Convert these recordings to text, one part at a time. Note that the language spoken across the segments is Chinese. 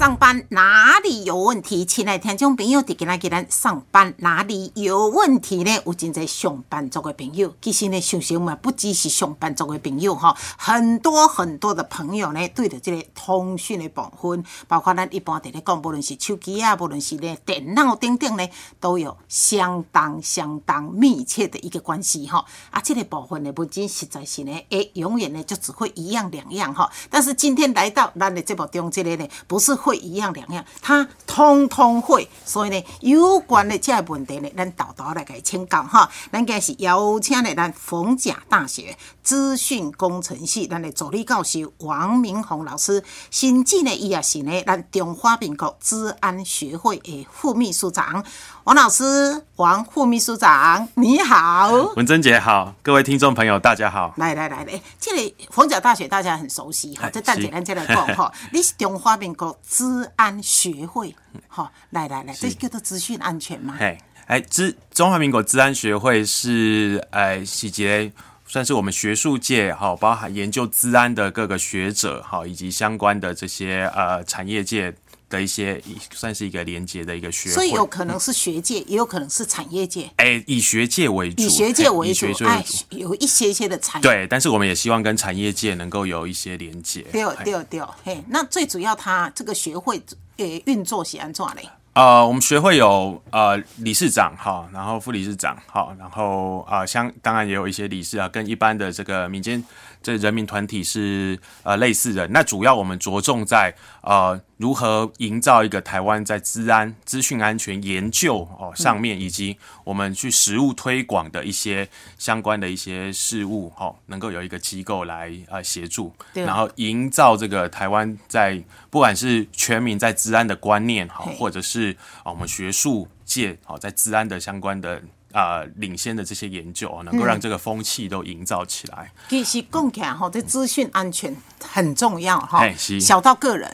上班哪里有问题？亲爱的听众朋友，伫今仔日咱上班哪里有问题呢？有真侪上班族的朋友，其实呢，想想嘛，不只是上班族的朋友哈，很多很多的朋友呢，对着这个通讯的部分，包括咱一般伫咧讲，无论是手机啊，无论是咧电脑等等呢，都有相当相当密切的一个关系哈。啊，这个部分呢，不仅实在是呢，诶，永远呢就只会一样两样哈。但是今天来到咱的节目中，这个呢，不是会。会一样两样，他通通会，所以呢，有关的这问题呢，咱豆豆来给请教哈。咱家是邀请的咱逢甲大学资讯工程系咱的助理教授王明宏老师，甚至呢，伊也是呢，咱中华民国治安学会的副秘书长。王老师，王副秘书长，你好，文珍姐好，各位听众朋友大家好。来来来来，这里逢甲大学大家很熟悉哈，这蛋姐咱再来讲哈，你是中华民国治安学会好，来来来，这叫做资讯安全嘛。哎，哎，资中华民国治安学会是哎，细节算是我们学术界哈，包含研究治安的各个学者哈，以及相关的这些呃产业界。的一些算是一个连接的一个学会，所以有可能是学界，也有可能是产业界。哎，以学界为主，以学界为主，哎，有一些些的产对，但是我们也希望跟产业界能够有一些连接。对对对，嘿，那最主要它这个学会呃运作是安怎嘞？呃，我们学会有呃理事长哈，然后副理事长哈，然后啊相当然也有一些理事啊，跟一般的这个民间。这人民团体是呃类似的，那主要我们着重在呃如何营造一个台湾在治安、资讯安全研究哦上面，以及我们去实务推广的一些相关的一些事物哦，能够有一个机构来呃协助，然后营造这个台湾在不管是全民在治安的观念哈，或者是啊我们学术界好在治安的相关的。啊，领先的这些研究能够让这个风气都营造起来。其实讲起来哈，这资讯安全很重要哈，小到个人，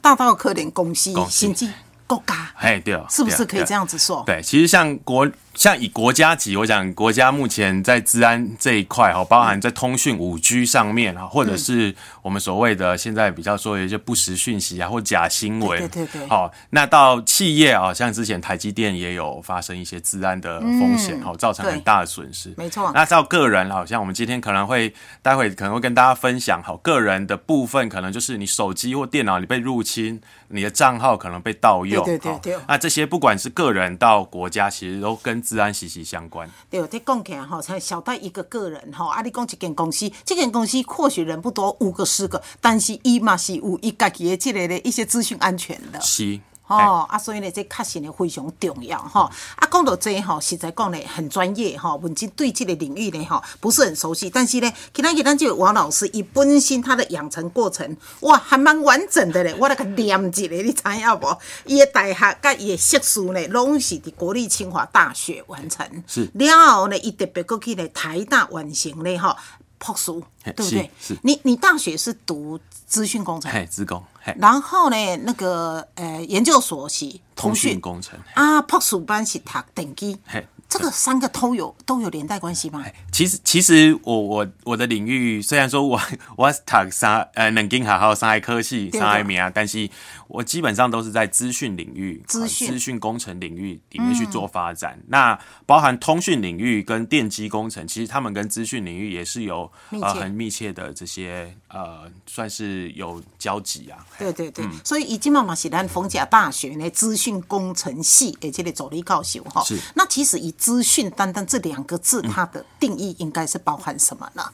大到可能公司、经济、国家，哎，对，是不是可以这样子说？对，其实像国。像以国家级，我讲国家目前在治安这一块哈，包含在通讯五 G 上面啊，或者是我们所谓的现在比较说有一些不实讯息啊，或假新闻，对对对，好，那到企业啊，像之前台积电也有发生一些治安的风险，好，造成很大的损失，没错。那到个人，好像我们今天可能会待会可能会跟大家分享，好，个人的部分可能就是你手机或电脑你被入侵，你的账号可能被盗用，对对对，那这些不管是个人到国家，其实都跟。治安息息相关。对，这讲起来哈，才小到一个个人哈，啊，你讲一间公司，这间公司或许人不多，五个、十个，但是伊嘛是有伊家己的这类的一些资讯安全的。是。哦，啊，所以呢，这确实呢非常重要哈。啊，讲到这哈，实在讲呢很专业吼。文静对这个领域呢哈不是很熟悉，但是呢，今天给咱这位王老师伊本身他的养成过程，哇，还蛮完整的嘞。我来个念一个，你知影无？伊的大学甲伊的硕士呢，拢是伫国立清华大学完成。是。了后呢，伊特别过去呢台大完成嘞哈。朴书，对不对？是。你你大学是读资讯工程？嘿，资工。嘿。然后呢，那个呃，研究所是通讯工程。啊，朴书班是读电机。嘿。这个三个都有都有连带关系吗？其实其实我我我的领域虽然说我 我读三呃能经还有三海科系三海名啊，但是我基本上都是在资讯领域、资讯资讯工程领域里面去做发展。那包含通讯领域跟电机工程，其实他们跟资讯领域也是有呃很密切的这些呃算是有交集啊。对对对，所以以及妈妈是咱逢甲大学呢资讯工程系而且的助理教授哈。是。那其实以资讯单单这两个字，它的定义应该是包含什么呢？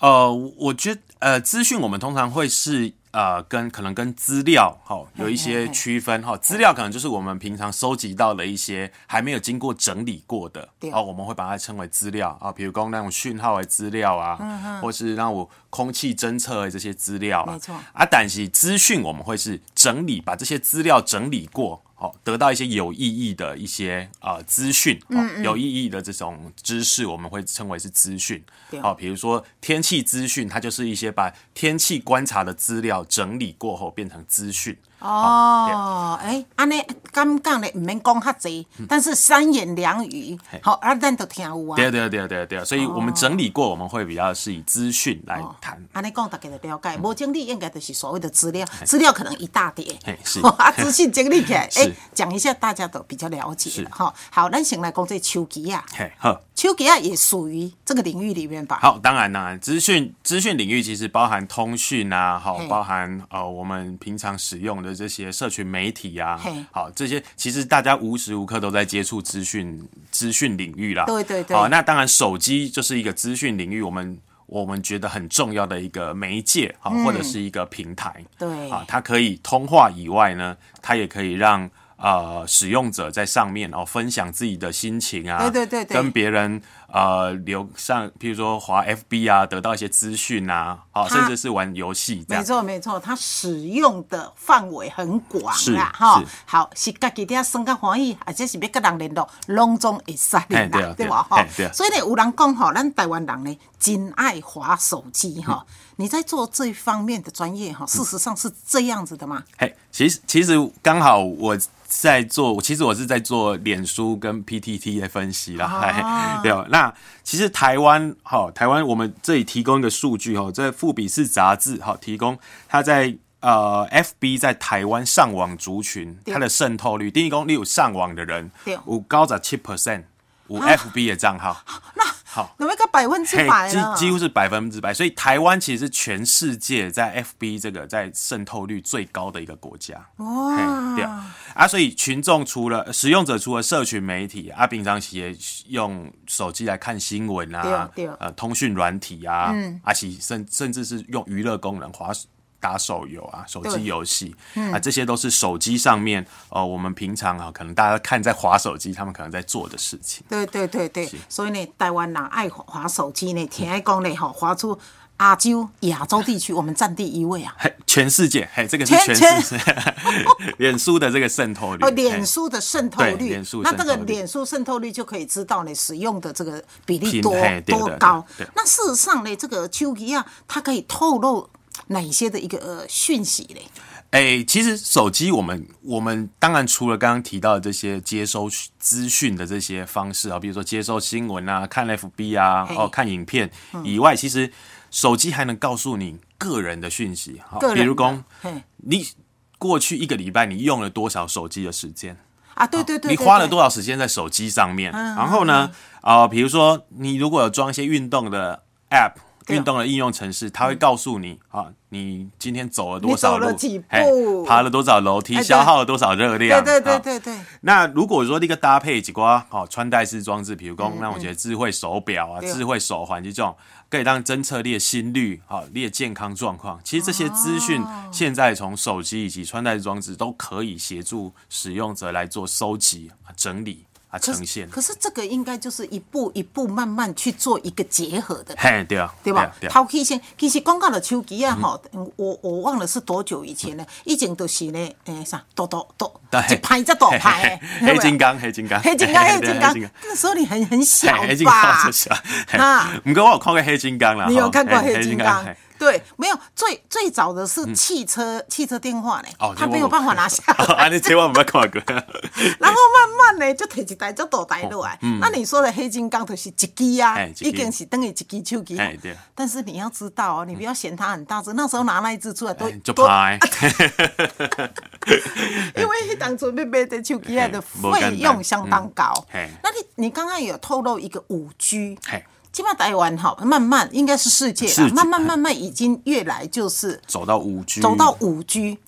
呃，我觉得呃，资讯我们通常会是呃，跟可能跟资料哈有一些区分哈。资料可能就是我们平常收集到的一些还没有经过整理过的，哦，我们会把它称为资料啊。比如说那种讯号的资料啊，或是让我空气侦测的这些资料啊。没错。啊，但是资讯我们会是整理，把这些资料整理过。好，得到一些有意义的一些呃资讯，有意义的这种知识，我们会称为是资讯。好，比如说天气资讯，它就是一些把天气观察的资料整理过后变成资讯。哦，哎，安尼敢讲咧，唔免讲较济，但是三言两语，好，啊，咱都听有啊。对对对对对，所以我们整理过，我们会比较是以资讯来谈。安尼讲，大家就了解。无整理应该就是所谓的资料，资料可能一大叠。是 啊，资讯整理起来，哎，讲一下大家都比较了解了哈。好，咱先来讲这手机啊。嘿，好。手机啊，也属于这个领域里面吧？好，当然当然，资讯资讯领域其实包含通讯啊，好，包含呃我们平常使用的这些社群媒体啊，好，这些其实大家无时无刻都在接触资讯资讯领域啦。对对对。好，那当然手机就是一个资讯领域，我们我们觉得很重要的一个媒介啊，或者是一个平台。对。啊，它可以通话以外呢，它也可以让。呃，使用者在上面哦，分享自己的心情啊，对对对对，跟别人呃留上，譬如说滑 FB 啊，得到一些资讯啊，好，甚至是玩游戏。没错没错，它使用的范围很广啊，哈。好，是家己啲生个欢喜，或者是要跟人联络，拢总会使对吧？哈，所以呢，有人讲哈，咱台湾人呢，真爱滑手机哈。你在做这方面的专业哈，事实上是这样子的吗？嘿，其实其实刚好我。在做，其实我是在做脸书跟 PTT 的分析啦。对，那其实台湾，哈，台湾我们这里提供一个数据，哈，在富比士杂志，哈，提供它在呃 FB 在台湾上网族群它的渗透率，第一公你有上网的人，有高达七 percent，有 FB 的账号。那好，有没有百分之百几几乎是百分之百，所以台湾其实是全世界在 FB 这个在渗透率最高的一个国家。哇，对啊，啊，所以群众除了使用者除了社群媒体啊，平常也用手机来看新闻啊，呃，通讯软体啊，嗯。啊，其甚甚至是用娱乐功能滑。打手游啊，手机游戏啊，这些都是手机上面呃，我们平常啊，可能大家看在滑手机，他们可能在做的事情。对对对对，所以呢，台湾人爱滑手机呢，听讲呢，哈，滑出亚洲、亚洲地区，我们占第一位啊。全世界，嘿，这个是全世界。脸书的这个渗透率，哦，脸书的渗透率，脸书那这个脸书渗透率就可以知道你使用的这个比例多多高。那事实上呢，这个丘吉亚它可以透露。哪些的一个呃讯息嘞？哎，其实手机我们我们当然除了刚刚提到的这些接收资讯的这些方式啊，比如说接收新闻啊、看 FB 啊、哦看影片以外，其实手机还能告诉你个人的讯息。好，比如说你过去一个礼拜你用了多少手机的时间啊？对对对，你花了多少时间在手机上面？然后呢，啊，比如说你如果有装一些运动的 App。运动的应用程式，它会告诉你啊，你今天走了多少路，爬了多少楼梯，消耗了多少热量。对对对对对。那如果说这个搭配几个好穿戴式装置，比如说那我觉得智慧手表啊、智慧手环这种，可以让侦测列心率、好列健康状况。其实这些资讯现在从手机以及穿戴式装置都可以协助使用者来做收集、整理。啊，呈现。可是这个应该就是一步一步慢慢去做一个结合的。嘿，对啊，对吧？抛弃先，其实广告的手机啊，哈，我我忘了是多久以前呢，以前都是呢，诶啥，多多多，一拍再多拍。黑金刚，黑金刚，黑金刚，黑金刚。那时候你很很小吧？啊，唔过我有看过黑金刚啦。你有看过黑金刚？对，没有最最早的是汽车汽车电话呢，他没有办法拿下。啊，你千万不要看过。然后慢慢呢，就提一台就倒台落来。那你说的黑金刚就是一机啊，已经是等于一机手机。但是你要知道哦，你不要嫌它很大只，那时候拿那一只出来都就拍。因为当初要买的手机的费用相当高。那你你刚刚有透露一个五 G。起码台湾哈，慢慢应该是世界了，慢慢慢慢已经越来就是走到五 G，走到五 G。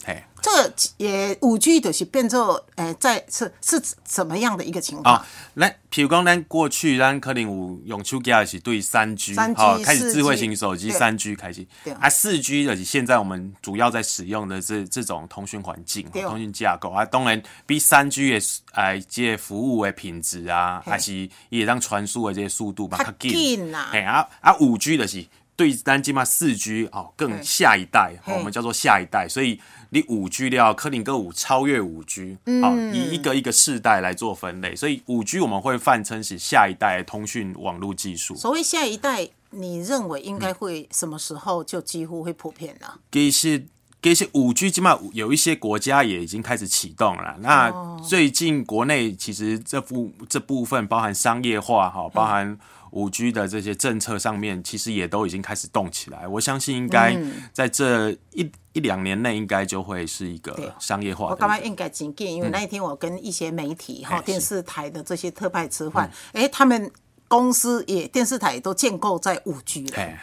这个也五 G 的是变做，诶，在是是怎么样的一个情况？那譬如讲，咱过去咱可能有用手机是对三 G，好开始智慧型手机三 G 开始，啊四 G 的是现在我们主要在使用的这这种通讯环境、通讯架构啊，当然比三 G 的诶这些服务的品质啊，还是也让传输的这些速度嘛较紧。呐，哎啊啊五 G 的是。对单机嘛，四 G 哦，更下一代，我们叫做下一代，所以你五 G 要科林哥五超越五 G，好，以一个一个世代来做分类，所以五 G 我们会泛称是下一代通讯网络技术。所谓下一代，你认为应该会什么时候就几乎会普遍了？其实其实五 G 起码有一些国家也已经开始启动了。那最近国内其实这部这部分包含商业化哈，包含五 G 的这些政策上面，其实也都已经开始动起来。我相信应该在这一一两年内，应该就会是一个商业化。我刚刚应该紧跟，因为那一天我跟一些媒体哈、电视台的这些特派吃饭，哎，他们公司也电视台也都建构在五 G 了。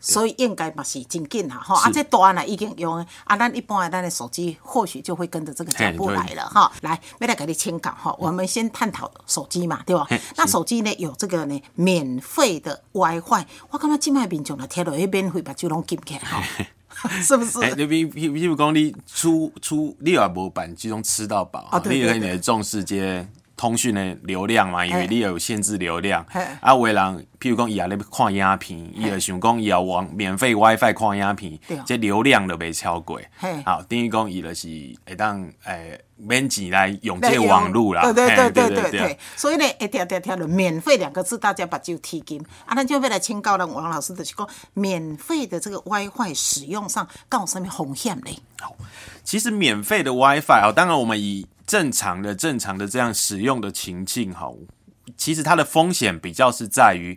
所以应该嘛是真紧哈，啊，这答案呢已经用啊，咱一般的咱的手机或许就会跟着这个脚步来了哈。来，没来给你签稿哈，我们先探讨手机嘛，对吧？那手机呢有这个呢免费的 WiFi，我感觉今麦民众呢贴落去免费把就拢禁起来哈，是不是？你比比比如讲你出出你也无办这种吃到饱，你也可以重视这。通讯的流量嘛，因为你有限制流量。啊，有人譬如讲伊也咧看影片，伊也想讲伊要往免费 WiFi 看影片，这流量都袂超过。好，等于讲伊就是会当诶免钱来用这网络啦。对对对对对对。所以呢，一条条条的免费两个字，大家把就提紧。啊，咱就要来请教咱王老师的，是讲免费的这个 WiFi 使用上，有什么风险嘞？好，其实免费的 WiFi 啊，当然我们以正常的、正常的这样使用的情境，哈，其实它的风险比较是在于，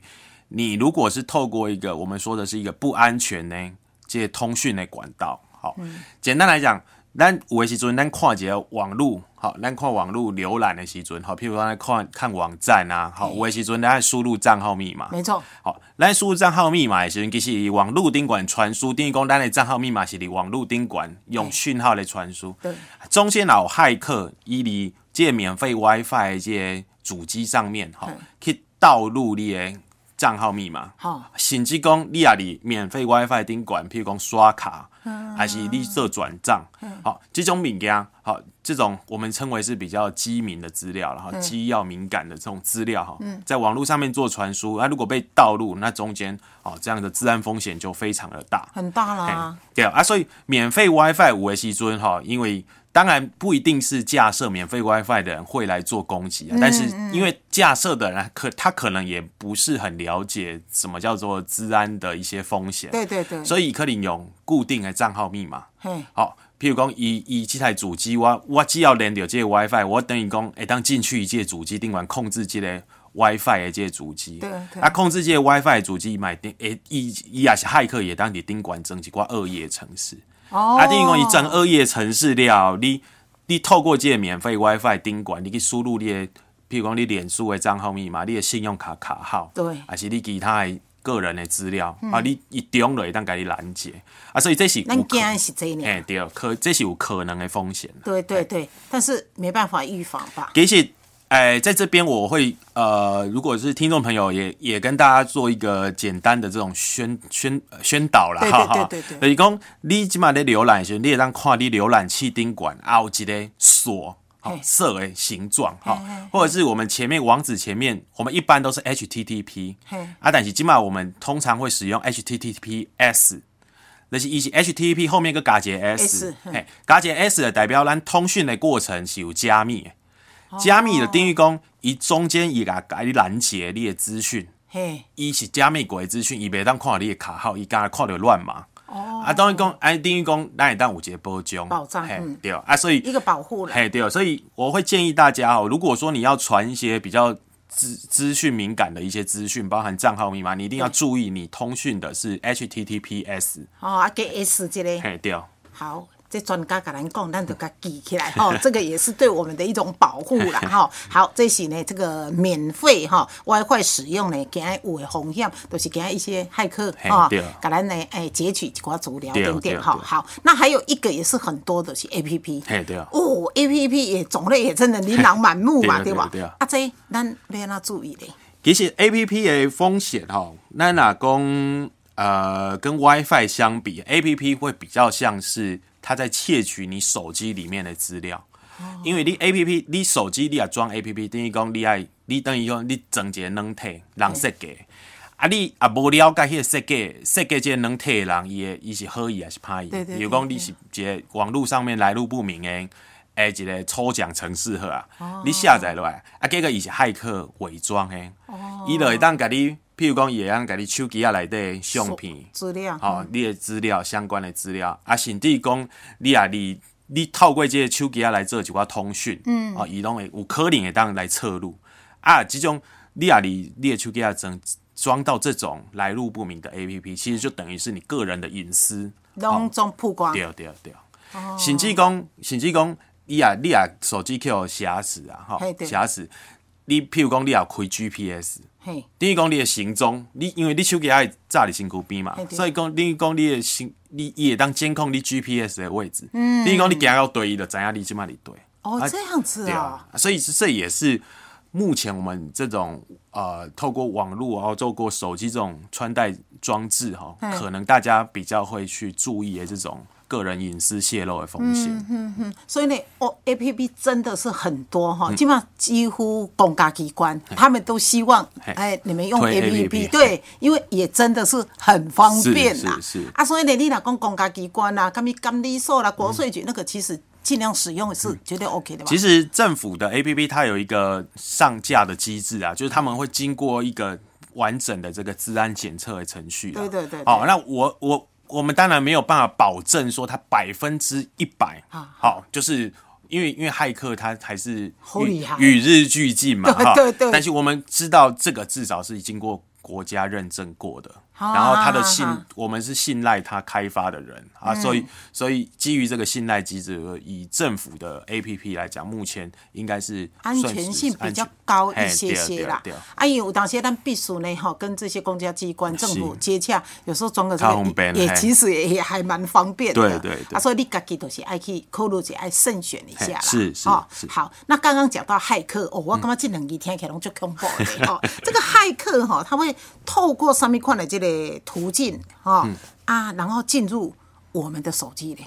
你如果是透过一个我们说的是一个不安全呢，这些通讯的管道，好，简单来讲。咱有的时阵，咱看一个网络，好，咱看网络浏览的时阵，好，譬如说咱看看网站啊，好，有的时阵咱输入账号密码，没错，好，咱输入账号密码的时阵，其实网络顶管传输，等于讲咱的账号密码是伫网络顶管用讯号来传输，对，中间有骇客伊伫这免费 WiFi 这主机上面，好，去盗入你的账号密码，好，甚至讲你啊伫免费 WiFi 顶管，譬如讲刷卡。还是绿色转账，好，这种物件，好，这种我们称为是比较机敏的资料然后机要敏感的这种资料哈，在网络上面做传输，那如果被盗录，那中间哦这样的治安风险就非常的大，很大了，对啊，所以免费 WiFi 五 G 尊哈，因为。当然不一定是架设免费 WiFi 的人会来做攻击啊，但是因为架设的人可他可能也不是很了解什么叫做治安的一些风险，对对对，所以可能用固定的账号密码，好，譬如讲以以这台主机我我只要连到这个 WiFi，我等于讲哎当进去一这主机定完控制这个 WiFi 的这个主机，对，啊控制这个 WiFi 主机买定诶，伊伊也是骇客也当你盯管整几挂恶业城市。啊，等于讲伊整恶业城市了，你你透过这个免费 WiFi 顶管，你去输入你的，譬如讲你脸书的账号密码，你的信用卡卡号，对，还是你其他的个人的资料，啊，你一中了，会当甲你拦截，啊，所以这是咱惊是这样，哎，对，可这是有可能的风险，对对对，但是没办法预防吧？其实。哎，在这边我会呃，如果是听众朋友，也也跟大家做一个简单的这种宣宣宣导了，哈哈。对对对对。就是讲，你起码在浏览时，你也当看你浏览器顶管有一个锁，好色的形状，哈，或者是我们前面网址前面，我们一般都是 HTTP，啊，但是起码我们通常会使用 HTTPS，那是以及 HTTP 后面一个加节 S，嘿，加节 S 的代表咱通讯的过程是有加密。加密的定义讲，伊中间伊甲甲你拦截你的资讯，嘿，伊是加密过的资讯，伊袂当看你的卡号，伊敢看到乱码。哦，啊，当然讲，哎，定义讲，咱会当有一个保障，保障，嗯，对啊，所以一个保护了，嘿，对，所以我会建议大家哦，如果说你要传一些比较资资讯敏感的一些资讯，包含账号密码，你一定要注意，你通讯的是 HTTPS。哦，啊，给 S 这个，嘿，对，好。这专家甲咱讲，咱就给记起来哈。这个也是对我们的一种保护啦 哈。好，这是呢，这个免费哈 WiFi 使用呢，惊有的风险，都是惊一些骇客哈，给咱呢哎截取一寡资料等等哈。好，那还有一个也是很多的是 APP，嘿对啊。哦，APP 也种类也真的琳琅满目嘛，对吧？对啊。啊，这咱要哪注意嘞？其实 APP 的风险哈，咱哪讲呃，跟 WiFi 相比，APP 会比较像是。他在窃取你手机里面的资料，因为你 A P P，你手机你也装 A P P，等于讲你爱，你等于讲你整一个软体人设计，啊你也无了解迄个设计，设计这个软体的人，伊的伊是好意还是歹意？比如讲你是一个网络上面来路不明的，诶一个抽奖程式好啊，你下载落来，啊结果伊是骇客伪装的，伊就会当甲你。譬如讲，也让给你手机啊内底相片，资料，哦、你的资料相关的资料，啊，甚至讲你啊，你你透过这个手机啊来做一寡通讯，嗯，啊，伊拢会有可能会当来侧录，啊，这种你啊，你你的手机啊装装到这种来路不明的 A P P，其实就等于是你个人的隐私，拢总曝光，对对对，甚至讲，甚至讲，你啊，你啊，手机去有瑕疵啊，吼嘿，对。瑕疵，你譬如讲，你啊开 G P S。嘿，等于讲你的行踪，你因为你手机爱炸你身躯边嘛所以讲等于讲你的行，你伊会当监控你 GPS 的位置。嗯，等于讲你行到对，伊就知影你即马里对。哦，啊这样子对啊。啊，，所以这也是目前我们这种呃，透过网络然后透过手机这种穿戴装置哈，嗯可能大家比较会去注意的这种个人隐私泄露的风险。嗯所以呢，哦，A P P 真的是很多嗯哈，基本上几乎公家机关他们都希望，嘿哎，你们用 A P APP P，对，因为也真的是很方便啦是是是。啊，所以呢，你若讲公家机关啦，干咪监理所啦、国税局那个，其实尽量使用是绝对 OK 的吧？其实政府的 A P P 它有一个上架的机制啊，就是他们会经过一个完整的这个治安检测的程序、啊。对对对对好，那我我我们当然没有办法保证说它百分之一百啊。好，就是。因为因为骇客他还是与与日俱进嘛，对 哈对。对但是我们知道这个至少是经过国家认证过的，啊然后他的信我们是信赖他开发的人啊，所以所以基于这个信赖机制，以政府的 A P P 来讲，目前应该是安全性比较高一些些啦对。啊，因为有当时咱必须呢，哈，跟这些公家机关、政府接洽，有时候装个这较个方便嘿也也其实也也还蛮方便的。对对对啊，所以你自己都是爱去考虑一下，爱慎选一下啦。嘿是是哦是好，那刚刚讲到骇客哦，我感觉这两字听起来拢就恐怖的哦。这个骇客哈，他会透过上面看的这个途径哈嗯。啊，然后进入我们的手机里。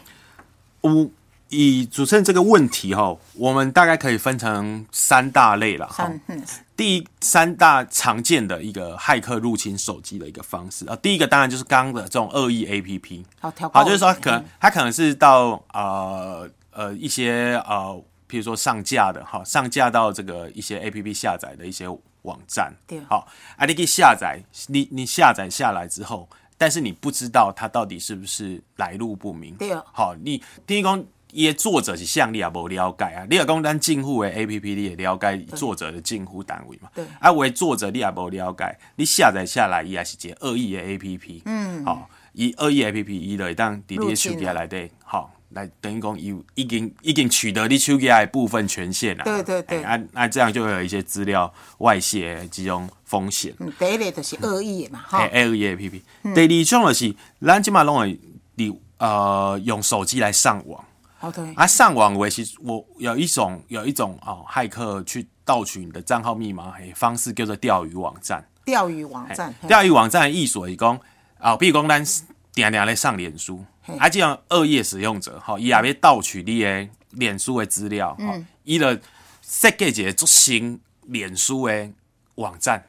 我以主持人这个问题哈，我们大概可以分成三大类了哈。嗯。第一三大常见的一个骇客入侵手机的一个方式啊，第一个当然就是刚刚的这种恶意 A P P，好就是说可能它可能是到呃呃一些呃，比如说上架的哈，上架到这个一些 A P P 下载的一些网站。对，好，啊，你可以下载，你你下载下来之后，但是你不知道它到底是不是来路不明，对好，你第一讲。伊的作者是向你也无了解啊，你也讲咱政府的 A P P，你也了解作者的政府单位嘛？对。啊，为作者你也无了解，你下载下来伊也是一个恶意的 A P P，嗯，好、伊恶意 A P P 伊就会当伫你的手机内底，好、来等于讲有已经已经取得你手机的部分权限了，对对对。哎啊，那这样就会有一些资料外泄的这种风险。嗯，第一类就是恶意的嘛，哈、诶，L E A P P。第二种就是，咱即马拢会你呃用手机来上网，哦对，啊，上网为其实我有一种有一种哦，骇客去盗取你的账号密码诶方式叫做钓鱼网站。钓鱼网站，钓鱼网站的意思是讲啊，比如讲咱定定来上脸书，啊，这样恶意使用者吼，伊也要盗取你的脸书的资料，吼，伊就设计一个足新脸书的网站。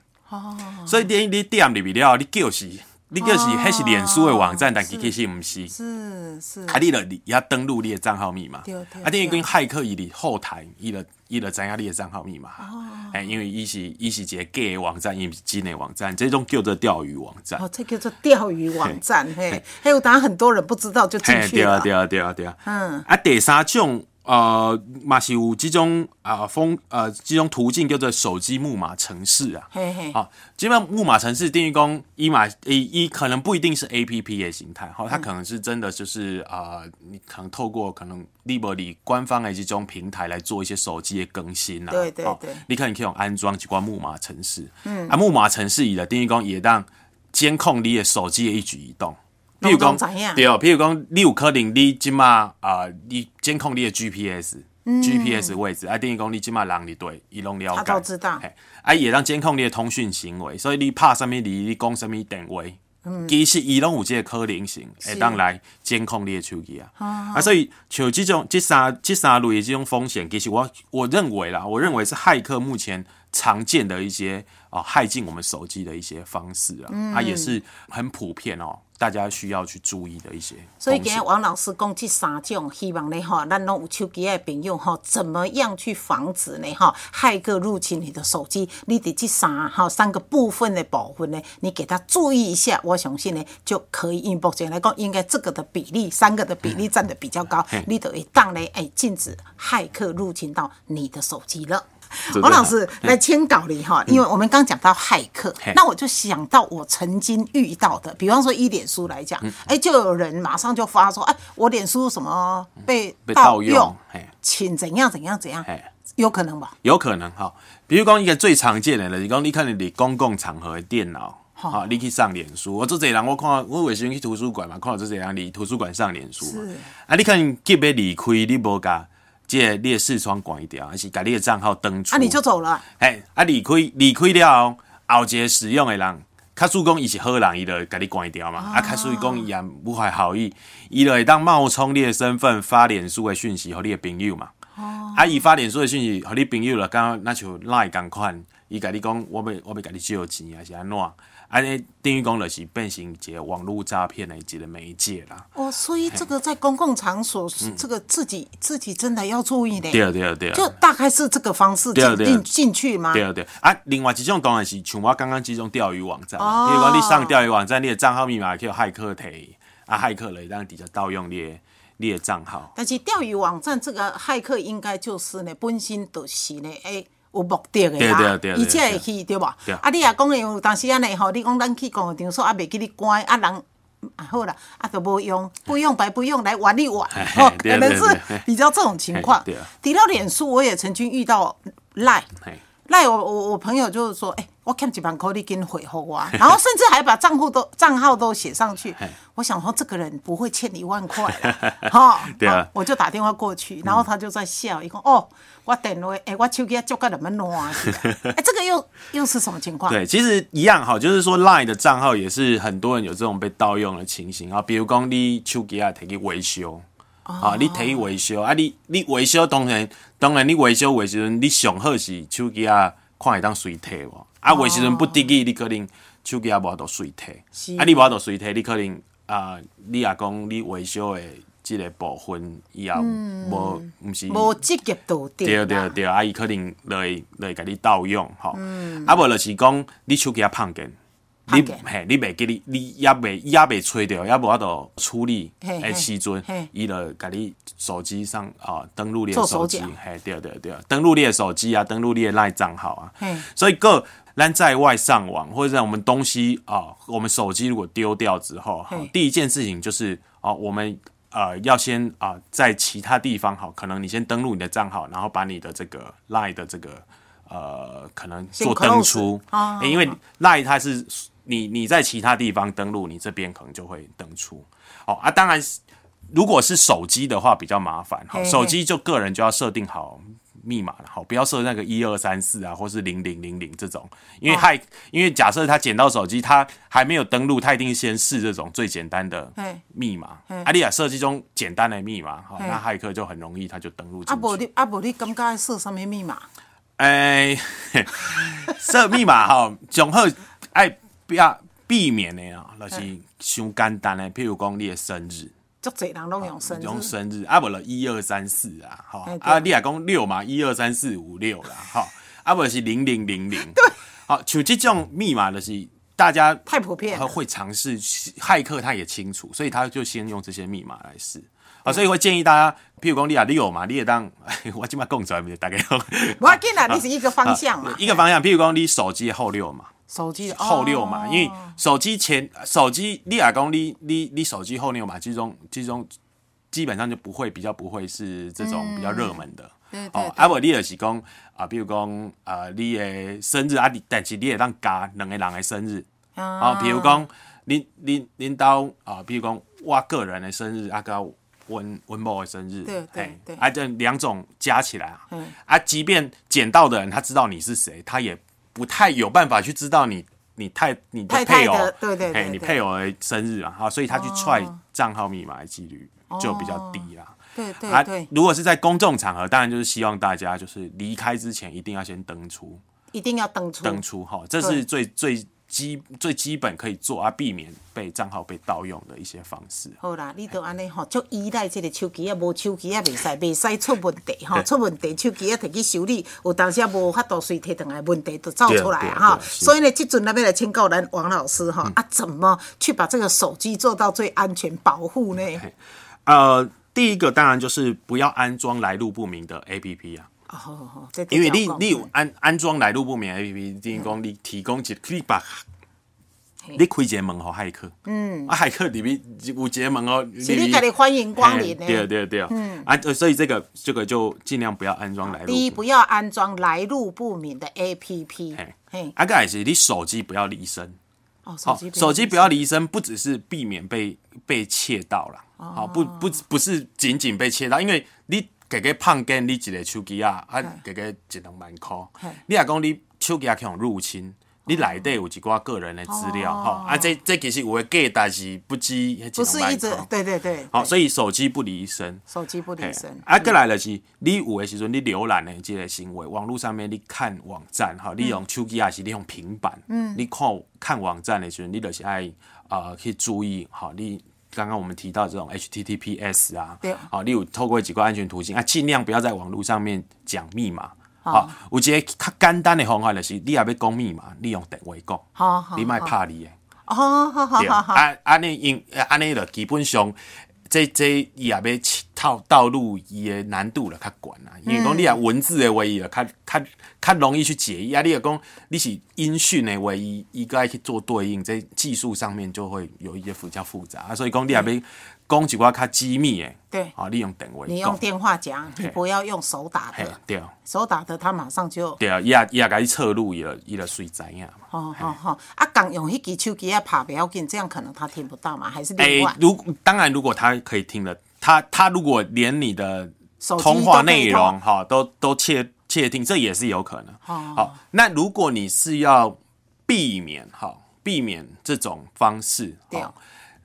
所以你你点入去了，你就是你就是迄是脸书的网站，但其实毋是。是是，啊，你要登录你的账号密码，啊，等于对跟骇客伊伫后台，伊了伊了知影你的账号密码，哦哎、因为伊是伊是一个假的网站，伊毋是真的网站，这种叫做钓鱼网站。哦，这叫做钓鱼网站，嘿，还有当然很多人不知道就进，去了，对啊对啊对啊对啊。嗯，啊，第三种呃，嘛是有这种啊风呃这种途径叫做手机木马城市啊。嘿嘿，好，基本上木马城市定义工一码一一可能不一定是 A P P 的形态，好，它可能是真的就是啊、你可能透过可能 Liberty 官方的这种平台来做一些手机的更新啊。好对对对你可能可以用安装几款木马城市，嗯，啊木马城市伊的定义工也让监控你的手机的一举一动。譬如讲对，譬如讲，你有可能你即马啊，你监控你的 GPS。GPS 位置，啊，等于讲你即马人你对，伊拢了解，嗯他都知道。嘿啊，也让监控你的通讯行为，所以你拍什么你，你讲什么电话，嗯。其实伊拢有这个可能性，会当来监控你的手机啊。啊，所以像这种这三这三类的这种风险，其实我我认为啦，我认为是骇客目前常见的一些啊害进我们手机的一些方式啊，嗯啊也是很普遍哦，大家需要去注意的一些。所以今天王老师讲这三种，希望呢哈，咱拢有手机的朋友哈，怎么样去防止呢哈，骇客入侵你的手机？你得这三哈三个部分的部分呢，你给他注意一下，我相信呢就可以。因目前来讲，应该这个的比例，三个的比例占的比较高，你就会当呢哎禁止骇客入侵到你的手机了。王老师来签稿里哈，因为我们刚讲到骇客，那我就想到我曾经遇到的，比方说以脸书来讲，嗯。哎，就有人马上就发说，哎，我脸书什么被被盗盗用嘿。请怎样怎样怎样，有可能吧？有可能哈，比如讲一个最常见的，就是讲你看你公共场合的电脑。好，你去上脸书，我做这人我看到我有时去图书馆嘛，看到这人你图书馆上脸书嘛。是，啊，你可能急要离开，你无甲这个你的视窗关掉，还是甲你的账号登出，啊，你就走了，嘿，啊离开离开了后，后一个使用的人，卡属讲伊是好人，伊就甲你关掉嘛。啊，卡属于讲伊也无怀好意，伊就会当冒充你的身份发脸书的讯息，互你的朋友嘛。哦啊，伊发脸书的讯息，互你朋友了，刚刚那像赖共款，伊甲你讲，我要我要甲你借钱，还是安怎？安尼等于讲就是变成一个网络诈骗的一个媒介啦。哦，所以这个在公共场所，这个自己自己真的要注意的，嗯对对对。就大概是这个方式进进进去吗？对对啊，另外一种当然是像我刚刚这种钓鱼网站嘛，哦比如讲你上钓鱼网站，你的账号密码去骇客摕，啊，骇客来让底下盗用你的你的账号。但是钓鱼网站这个骇客应该就是呢，本身就是呢，诶、有目的的啦，伊才会去对吧？啊，你也讲的有当时安尼吼，你讲咱去公共场所啊，袂记你关，啊人。啊好啦，啊都无用，不用白不用，来玩一玩，可能是比较这种情况嘿对啊。提到脸书，我也曾经遇到赖嘿赖，我我我朋友就是说，哎、我看几万块，你紧回复我啊，然后甚至还把账户都账号都写上去。我想说，这个人不会欠你一万块啦，哈，对啊我就打电话过去，然后他就在笑，一个哦，我电话，哎、我手机就个怎么乱去啊？哎、这个又又是什么情况？对，其实一样哈，就是说 LINE 的账号也是很多人有这种被盗用的情形啊。比如讲你手机啊，提去维修，啊，你摕去维修啊，你你维修当然当然你维修维时阵，你上好是手机啊，看会当随摕无，啊，维时阵不得已，你可能手机啊无法度随是。摕，啊，你无法度随摕，你可能啊，你也讲你维修的即个部分以后无毋是无职业度对对对对，啊，伊可能就会就会甲你盗用吼，啊无就是讲你手机啊碰见，你嘿，你袂记你，你也袂也袂吹着，也无法度处理嘿嘿的时阵嘿，伊就甲你手机上啊登录你的手机嘿，对对对，登录你的手机啊，登录你的赖账号啊嘿，所以个咱在外上网或者在我们东西啊，我们手机如果丢掉之后，哈第一件事情就是啊，我们呃要先啊在其他地方好，可能你先登录你的账号，然后把你的这个 Line 的这个呃可能做登出，因为 Line 它是你你在其他地方登录，你这边可能就会登出。哦啊，当然如果是手机的话比较麻烦，哈，嘿嘿手机就个人就要设定好。密码了，好，不要设那个一二三四啊，或是零零零零这种，因为害，因为假设他捡到手机，他还没有登录，他一定先试这种最简单的密码。阿丽亚设计中简单的密码，好，那骇客就很容易他就登录啊，无进去。你啊，无你感觉设什么密码？哎，设密码哈，总好爱不要避免的啊，就是伤简单的，譬如讲你的生日。足侪人拢用生日，用生日，啊无了一二三四啊，哈哎，对。啊你也讲六嘛，一二三四五六啦，吼，啊无是零零零零，对，好，像这种密码就是大家太普遍了。会尝试，骇客他也清楚，所以他就先用这些密码来试。啊，所以会建议大家，譬如讲你啊六嘛，你也当 我今麦讲出来，大概我要紧啦，你是一个方向嘛，一个方向，譬如讲你手机的后六嘛，手机的后六嘛，哦因为手机前手机你也讲你你你手机后六嘛，这种这种基本上就不会比较不会是这种比较热门的。哦，啊无你就是讲啊，比如讲啊，你的生日啊，你但是你也当加两个人的生日啊，比如讲恁恁恁兜啊，比如讲我个人的生日啊，甲温温某的生日，对对嘿对。啊，这两种加起来啊嗯，啊，即便捡到的人他知道你是谁，他也不太有办法去知道你你太你的配偶的，对对对嘿你配偶的生日啊，好，所以他去踹账号密码的几率就比较低啦。对对啊对，，如果是在公众场合，当然就是希望大家就是离开之前一定要先登出。一定要登出。登出哈，这是最最基最基本可以做啊，避免被账号被盗用的一些方式。好啦，你都安尼吼，足依赖这个手机啊，无手机啊袂使，袂使出问题吼，出问题手机啊摕去修理，有当时啊无法度随摕倒来，问题就走出来啊哈。所以呢，即阵咱要来请教咱王老师哈，啊，怎么去把这个手机做到最安全保护呢？呃，第一个当然就是不要安装来路不明的 APP 啊，哦，因为你你有安安装来路不明 APP，等于讲你提供一你把。嘿。你开一个门给骇客，嗯，啊，骇客里面有一个门哦，是你家己欢迎光临嘿对呢。对对，嗯，啊，呃所以这个这个就尽量不要安装来路。第一，不要安装来路不明的 APP 嘿。嘿，啊，个也是你手机不要离身，哦，手好机，手机不要离身，不只是避免被被窃盗啦，好，不不不是仅仅被窃盗，因为你给个胖跟你一个手机啊，啊，给个一两万块。嘿，你若讲你手机啊去互入侵。你内底有一寡个人的资料，吼、啊，这这其实有的假，但是不止迄不是一直对对对，好，对。所以手机不离身。手机不离身。啊，过来就是你有的时阵，你浏览的这个行为，网络上面你看网站哈，你用手机还是你用平板，嗯，你看看网站的时候，你就是爱呃去注意吼，你刚刚我们提到这种 HTTPS 啊对，好，你有透过几个安全途径啊，尽量不要在网络上面讲密码。好，有一个较简单的方法就是，你也要讲密码，你用电话讲，好好你莫怕你的。哦，好好对，好好，啊，安尼用安尼就基本上，这这伊也要套道路伊的难度了较悬啦。因为讲你啊文字的话，伊了较较较容易去解译啊。你若讲你是音讯的话，伊伊该去做对应，在技术上面就会有一些比较复杂。啊所以讲你也要讲一寡较机密的，对啊，你用电话你用讲，电话讲，你不要用手打嘿的，，对手打的他马上就。对啊，伊也伊也甲你侧录，伊就伊就随知影嘛。哦哦哦，啊，刚用迄支手机啊，拍不要紧，这样可能他听不到嘛，还是哎、另外？如当然，如果他可以听的，他他如果连你的通话内容哈都都窃窃听，这也是有可能。哦。好，那如果你是要避免哈避免这种方式，对好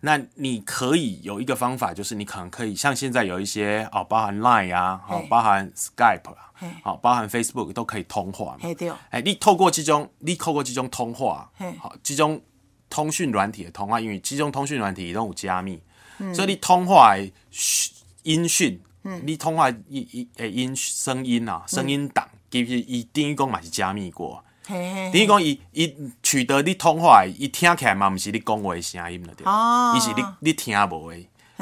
那你可以有一个方法，就是你可能可以像现在有一些哦，包含 Line 啊，好嘿，包含 Skype 啊嘿，好，包含 Facebook 都可以通话嘛。嘿对，哎，你透过这种，你透过这种通话嘿，好，这种通讯软体的通话，因为这种通讯软体都有加密，嗯所以你通话的讯音讯，嗯你通话一一诶音声音啊，声音档，其实伊等于讲嘛是加密过，等于讲伊伊取得你通话的，伊听起来嘛毋是你讲话的声音了，对哦吧？伊是你你听无的。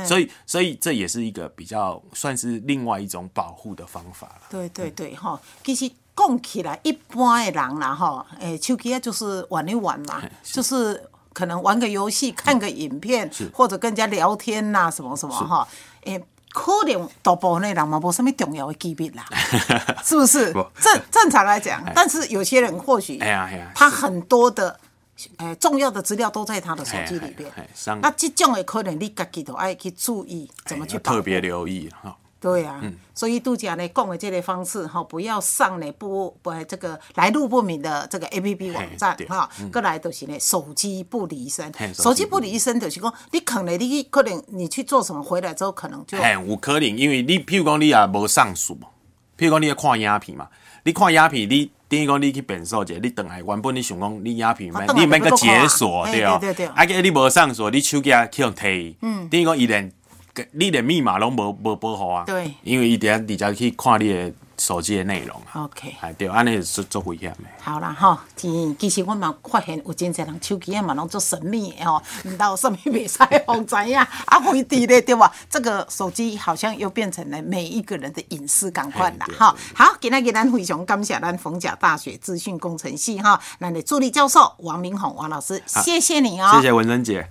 所以，所以这也是一个比较算是另外一种保护的方法了。对对对，吼，其实讲起来，一般的人啦，吼，诶，手机啊就是玩一玩嘛，就是可能玩个游戏、看个影片，或者跟人家聊天呐，什么什么哈，诶。可能大部分的人嘛，无什么重要的机密啦，是不是不？正正常来讲，但是有些人或许哎呀他很多的。诶，重要的资料都在他的手机里边。那这种的可能你自己都爱去注意怎么去特别留意哈。对啊，所以杜家呢讲的这类方式哈，不要上呢不不这个来路不明的这个 A P P 网站哈，过来就是呢手机不离身，手机不离身。就是讲你可能你可能你去做什么回来之后可能就嘿，有可能，因为你譬如讲你也无上锁，譬如讲你咧看影片嘛，你看影片，你等于讲你去变数者，你等来原本你想讲你影片你免个解锁对哦对对对，啊个你无上锁，你手机啊去用摕，嗯，等于讲伊连你连密码拢无无保护啊，对因为伊伫伫遮去看你的手机的内容啊，OK。哎对，安尼是足危险的。好啦吼，其其实我嘛发现有真侪人手机啊嘛拢做神秘的吼，毋知有啥物袂使互知影，啊会伫咧对吧？这个手机好像又变成了每一个人的隐私感官啦嘿对哈。好，今仔日咱非常感谢咱逢甲大学资讯工程系哈，咱的助理教授王明宏王老师，谢谢你哦，谢谢文珍姐。